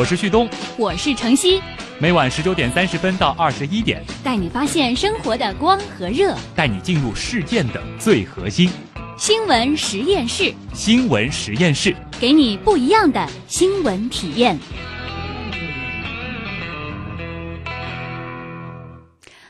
我是旭东，我是程曦，每晚十九点三十分到二十一点，带你发现生活的光和热，带你进入事件的最核心。新闻实验室，新闻实验室，给你不一样的新闻体验。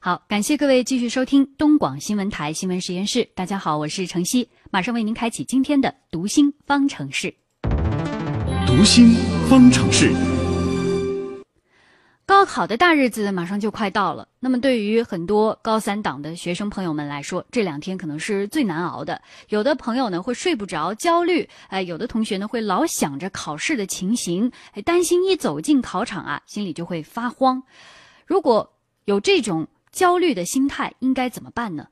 好，感谢各位继续收听东广新闻台新闻实验室。大家好，我是程曦，马上为您开启今天的读心方程式。读心方程式。高考的大日子马上就快到了，那么对于很多高三党的学生朋友们来说，这两天可能是最难熬的。有的朋友呢会睡不着，焦虑；哎，有的同学呢会老想着考试的情形，哎，担心一走进考场啊，心里就会发慌。如果有这种焦虑的心态，应该怎么办呢？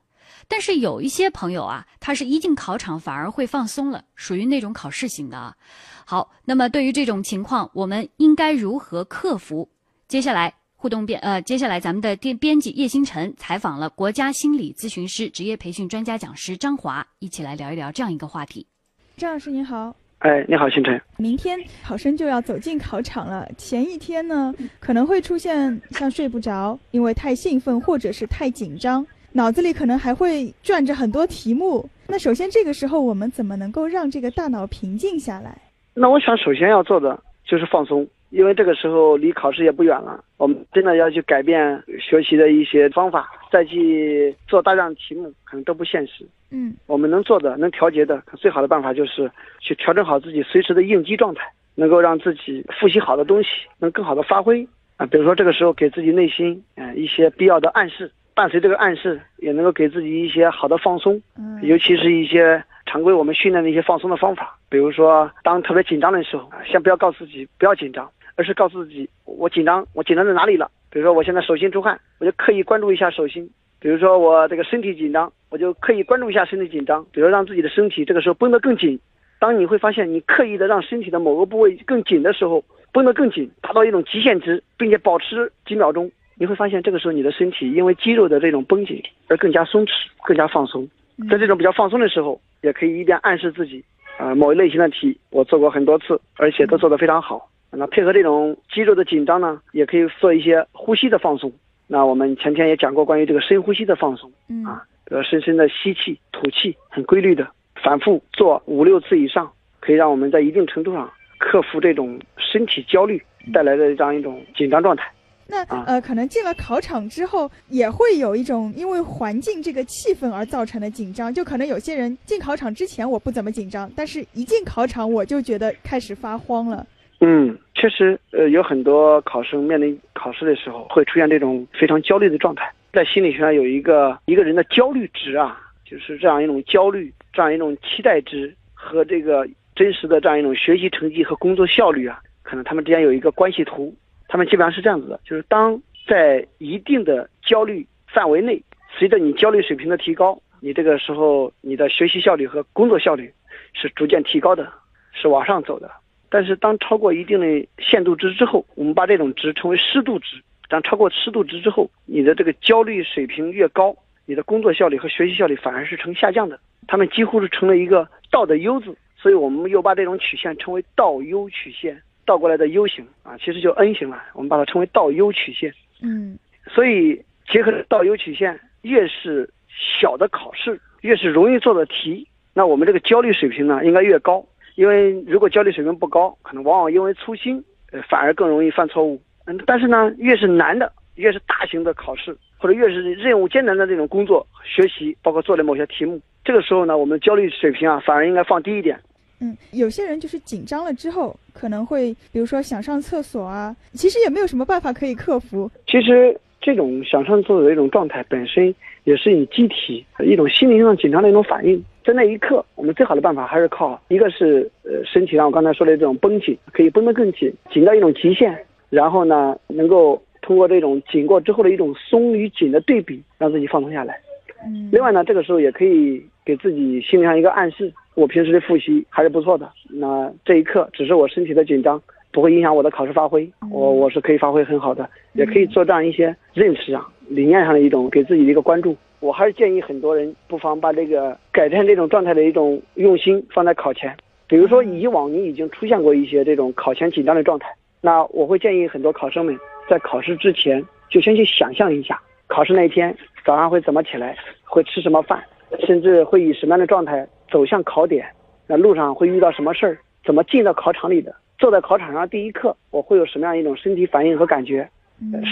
但是有一些朋友啊，他是一进考场反而会放松了，属于那种考试型的啊。好，那么对于这种情况，我们应该如何克服？接下来互动编呃，接下来咱们的编编辑叶星辰采访了国家心理咨询师职业培训专家讲师张华，一起来聊一聊这样一个话题。张老师您好，哎，你好，星辰。明天考生就要走进考场了，前一天呢可能会出现像睡不着，因为太兴奋或者是太紧张，脑子里可能还会转着很多题目。那首先这个时候我们怎么能够让这个大脑平静下来？那我想首先要做的就是放松，因为这个时候离考试也不远了。我们真的要去改变学习的一些方法，再去做大量题目，可能都不现实。嗯，我们能做的、能调节的，最好的办法就是去调整好自己随时的应激状态，能够让自己复习好的东西能更好的发挥啊。比如说这个时候给自己内心嗯一些必要的暗示，伴随这个暗示也能够给自己一些好的放松，嗯，尤其是一些。常规我们训练的一些放松的方法，比如说当特别紧张的时候，先不要告诉自己不要紧张，而是告诉自己我紧张，我紧张在哪里了？比如说我现在手心出汗，我就刻意关注一下手心；比如说我这个身体紧张，我就刻意关注一下身体紧张。比如让自己的身体这个时候绷得更紧。当你会发现你刻意的让身体的某个部位更紧的时候，绷得更紧，达到一种极限值，并且保持几秒钟，你会发现这个时候你的身体因为肌肉的这种绷紧而更加松弛，更加放松。在这种比较放松的时候，也可以一边暗示自己，啊，某一类型的题我做过很多次，而且都做得非常好。那配合这种肌肉的紧张呢，也可以做一些呼吸的放松。那我们前天也讲过关于这个深呼吸的放松，啊，呃，深深的吸气、吐气，很规律的，反复做五六次以上，可以让我们在一定程度上克服这种身体焦虑带来的这样一种紧张状态。那呃，可能进了考场之后，也会有一种因为环境这个气氛而造成的紧张。就可能有些人进考场之前我不怎么紧张，但是一进考场我就觉得开始发慌了。嗯，确实，呃，有很多考生面临考试的时候会出现这种非常焦虑的状态。在心理学上有一个一个人的焦虑值啊，就是这样一种焦虑，这样一种期待值和这个真实的这样一种学习成绩和工作效率啊，可能他们之间有一个关系图。他们基本上是这样子的，就是当在一定的焦虑范围内，随着你焦虑水平的提高，你这个时候你的学习效率和工作效率是逐渐提高的，是往上走的。但是当超过一定的限度值之后，我们把这种值称为湿度值。当超过湿度值之后，你的这个焦虑水平越高，你的工作效率和学习效率反而是呈下降的。他们几乎是成了一个倒的 U 字，所以我们又把这种曲线称为倒 U 曲线。倒过来的 U 型啊，其实就 N 型了，我们把它称为倒 U 曲线。嗯，所以结合倒 U 曲线，越是小的考试，越是容易做的题，那我们这个焦虑水平呢，应该越高。因为如果焦虑水平不高，可能往往因为粗心，呃，反而更容易犯错误。嗯，但是呢，越是难的，越是大型的考试，或者越是任务艰难的这种工作、学习，包括做的某些题目，这个时候呢，我们焦虑水平啊，反而应该放低一点。嗯，有些人就是紧张了之后，可能会比如说想上厕所啊，其实也没有什么办法可以克服。其实这种想上厕所的一种状态本身，也是你机体一种心灵上紧张的一种反应。在那一刻，我们最好的办法还是靠一个是呃身体上我刚才说的这种绷紧，可以绷得更紧，紧到一种极限，然后呢，能够通过这种紧过之后的一种松与紧的对比，让自己放松下来。嗯，另外呢，这个时候也可以给自己心理上一个暗示。我平时的复习还是不错的，那这一刻只是我身体的紧张，不会影响我的考试发挥，我我是可以发挥很好的，也可以做这样一些认识上、理念上的一种给自己的一个关注。我还是建议很多人不妨把这个改善这种状态的一种用心放在考前，比如说以往你已经出现过一些这种考前紧张的状态，那我会建议很多考生们在考试之前就先去想象一下，考试那一天早上会怎么起来，会吃什么饭，甚至会以什么样的状态走向考点，那路上会遇到什么事儿，怎么进到考场里的，坐在考场上第一刻我会有什么样一种身体反应和感觉，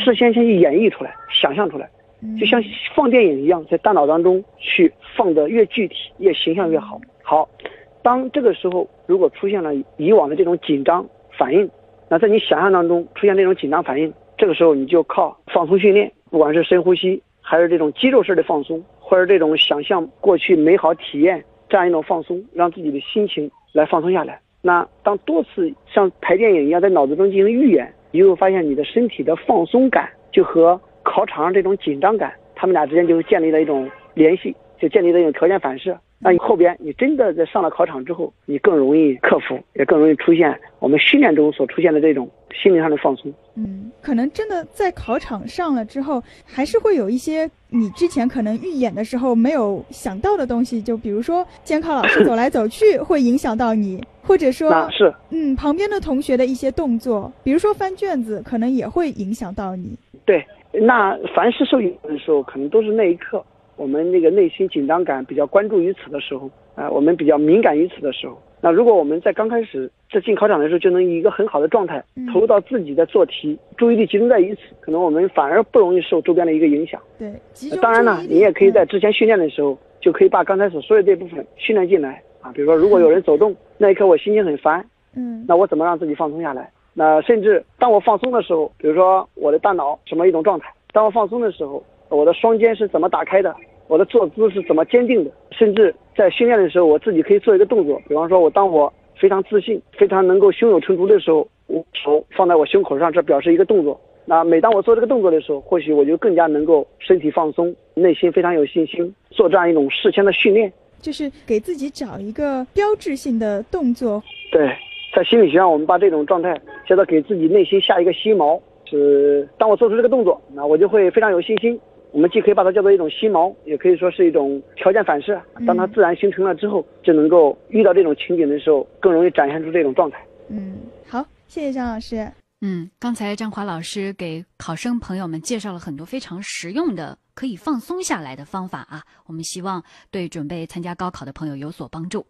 事先先去演绎出来，想象出来。就像放电影一样，在大脑当中去放的越具体、越形象越好。好，当这个时候如果出现了以往的这种紧张反应，那在你想象当中出现这种紧张反应，这个时候你就靠放松训练，不管是深呼吸，还是这种肌肉式的放松，或者这种想象过去美好体验这样一种放松，让自己的心情来放松下来。那当多次像拍电影一样在脑子中进行预演，你就会发现你的身体的放松感就和考场上这种紧张感，他们俩之间就建立了一种联系，就建立了一种条件反射。那你后边你真的在上了考场之后，你更容易克服，也更容易出现我们训练中所出现的这种心灵上的放松。嗯，可能真的在考场上了之后，还是会有一些你之前可能预演的时候没有想到的东西，就比如说监考老师走来走去会影响到你，或者说 是嗯旁边的同学的一些动作，比如说翻卷子，可能也会影响到你。对，那凡是受影响的时候，可能都是那一刻我们那个内心紧张感比较关注于此的时候，啊、我们比较敏感于此的时候。那如果我们在刚开始在进考场的时候就能以一个很好的状态嗯投入到自己的做题，注意力集中在于此，可能我们反而不容易受周边的一个影响。对，当然呢你也可以在嗯之前训练的时候，就可以把刚才所说的这部分训练进来啊。比如说，如果有人走动，那一刻我心情很烦，嗯那我怎么让自己放松下来？那甚至当我放松的时候，比如说我的大脑什么一种状态？当我放松的时候，我的双肩是怎么打开的？我的坐姿是怎么坚定的？甚至在训练的时候，我自己可以做一个动作，比方说，我当我非常自信、非常能够胸有成竹的时候，我手放在我胸口上，这表示一个动作。那每当我做这个动作的时候，或许我就更加能够身体放松，内心非常有信心，做这样一种事前的训练。就是给自己找一个标志性的动作。对，在心理学上，我们把这种状态叫做给自己内心下一个心锚，是当我做出这个动作，那我就会非常有信心。我们既可以把它叫做一种心锚，也可以说是一种条件反射。当它自然形成了之后，就能够遇到这种情景的时候，更容易展现出这种状态。嗯，好，谢谢张老师。嗯，刚才张华老师给考生朋友们介绍了很多非常实用的可以放松下来的方法啊，我们希望对准备参加高考的朋友有所帮助。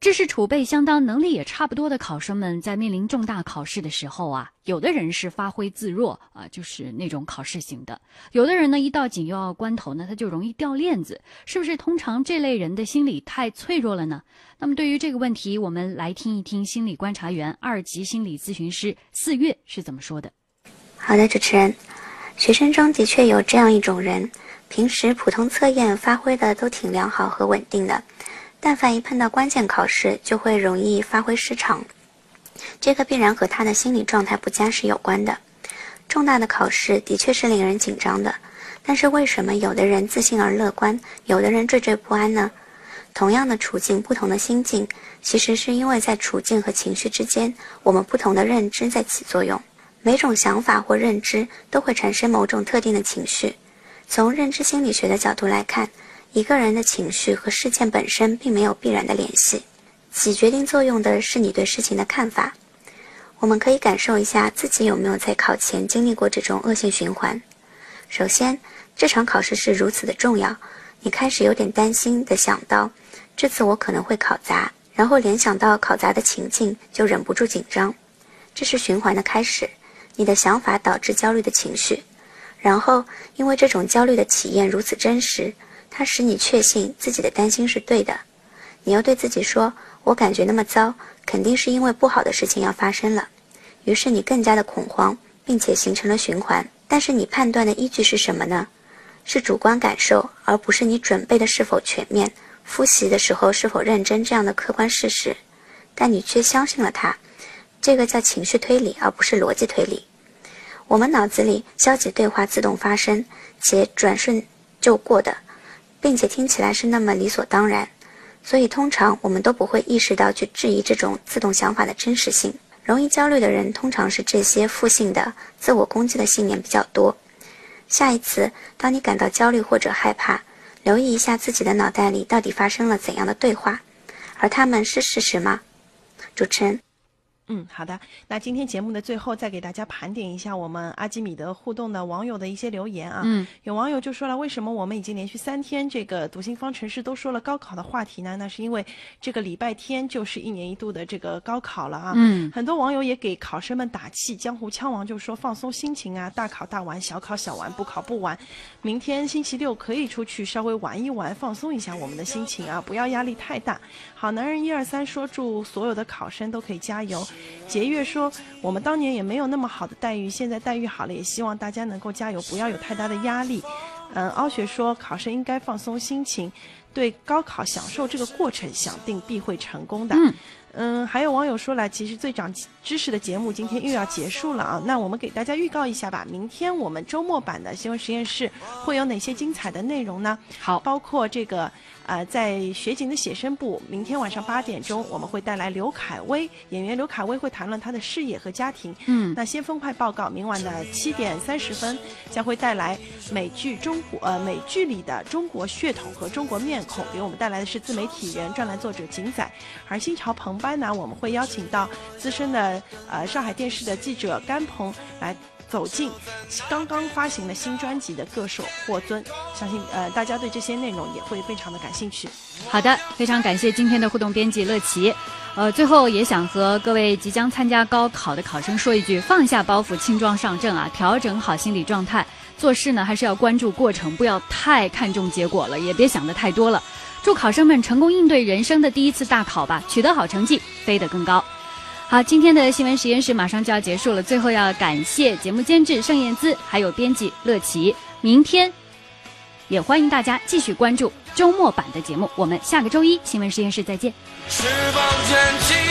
知识储备相当、能力也差不多的考生们，在面临重大考试的时候啊，有的人是发挥自若啊，就是那种考试型的；有的人呢，一到紧要关头呢，他就容易掉链子。是不是通常这类人的心理太脆弱了呢？那么对于这个问题，我们来听一听心理观察员、二级心理咨询师四月是怎么说的。好的，主持人，学生中的确有这样一种人，平时普通测验发挥的都挺良好和稳定的，但凡一碰到关键考试，就会容易发挥失常。这个必然和他的心理状态不佳是有关的。重大的考试的确是令人紧张的，但是为什么有的人自信而乐观，有的人惴惴不安呢？同样的处境，不同的心境，其实是因为在处境和情绪之间，我们不同的认知在起作用。每种想法或认知都会产生某种特定的情绪。从认知心理学的角度来看，一个人的情绪和事件本身并没有必然的联系，起决定作用的是你对事情的看法。我们可以感受一下自己有没有在考前经历过这种恶性循环。首先，这场考试是如此的重要，你开始有点担心的想到，这次我可能会考砸，然后联想到考砸的情境，就忍不住紧张。这是循环的开始。你的想法导致焦虑的情绪，然后因为这种焦虑的体验如此真实，它使你确信自己的担心是对的。你又对自己说：“我感觉那么糟，肯定是因为不好的事情要发生了。”于是你更加的恐慌，并且形成了循环。但是你判断的依据是什么呢？是主观感受，而不是你准备的是否全面、复习的时候是否认真这样的客观事实。但你却相信了它。这个叫情绪推理，而不是逻辑推理。我们脑子里消极对话自动发生，且转瞬就过的，并且听起来是那么理所当然，所以通常我们都不会意识到去质疑这种自动想法的真实性。容易焦虑的人通常是这些负性的、自我攻击的信念比较多。下一次，当你感到焦虑或者害怕，留意一下自己的脑袋里到底发生了怎样的对话，而他们是事实吗？主持人。嗯，好的。那今天节目的最后，再给大家盘点一下我们阿基米德互动的网友的一些留言啊。嗯，有网友就说了，为什么我们已经连续三天这个读心方程式都说了高考的话题呢？那是因为这个礼拜天就是一年一度的这个高考了啊。嗯，很多网友也给考生们打气，江湖枪王就说放松心情啊，大考大玩，小考小玩，不考不玩。明天星期六可以出去稍微玩一玩，放松一下我们的心情啊，不要压力太大。好男人一二三说，祝所有的考生都可以加油。杰月说，我们当年也没有那么好的待遇，现在待遇好了，也希望大家能够加油，不要有太大的压力。嗯，傲雪说，考生应该放松心情，对高考享受这个过程，想定必会成功的。嗯嗯，还有网友说了，其实最长知识的节目今天又要结束了啊，那我们给大家预告一下吧，明天我们周末版的新闻实验室会有哪些精彩的内容呢？好，包括这个。呃，在雪景的写生部，明天晚上八点钟，我们会带来刘恺威演员刘恺威会谈论他的事业和家庭。嗯，那先锋派报告，明晚的七点三十分将会带来美剧中国呃美剧里的中国血统和中国面孔，给我们带来的是自媒体人、专栏作者景仔。而新潮澎湃呢，我们会邀请到资深的呃上海电视的记者甘鹏来。走进刚刚发行的新专辑的歌手霍尊，相信呃大家对这些内容也会非常的感兴趣。好的，非常感谢今天的互动编辑乐琪。呃，最后也想和各位即将参加高考的考生说一句：放下包袱，轻装上阵啊！调整好心理状态，做事呢还是要关注过程，不要太看重结果了，也别想的太多了。祝考生们成功应对人生的第一次大考吧，取得好成绩，飞得更高。好，今天的新闻实验室马上就要结束了。最后要感谢节目监制盛燕姿，还有编辑乐琪。明天也欢迎大家继续关注周末版的节目。我们下个周一新闻实验室再见。翅膀卷起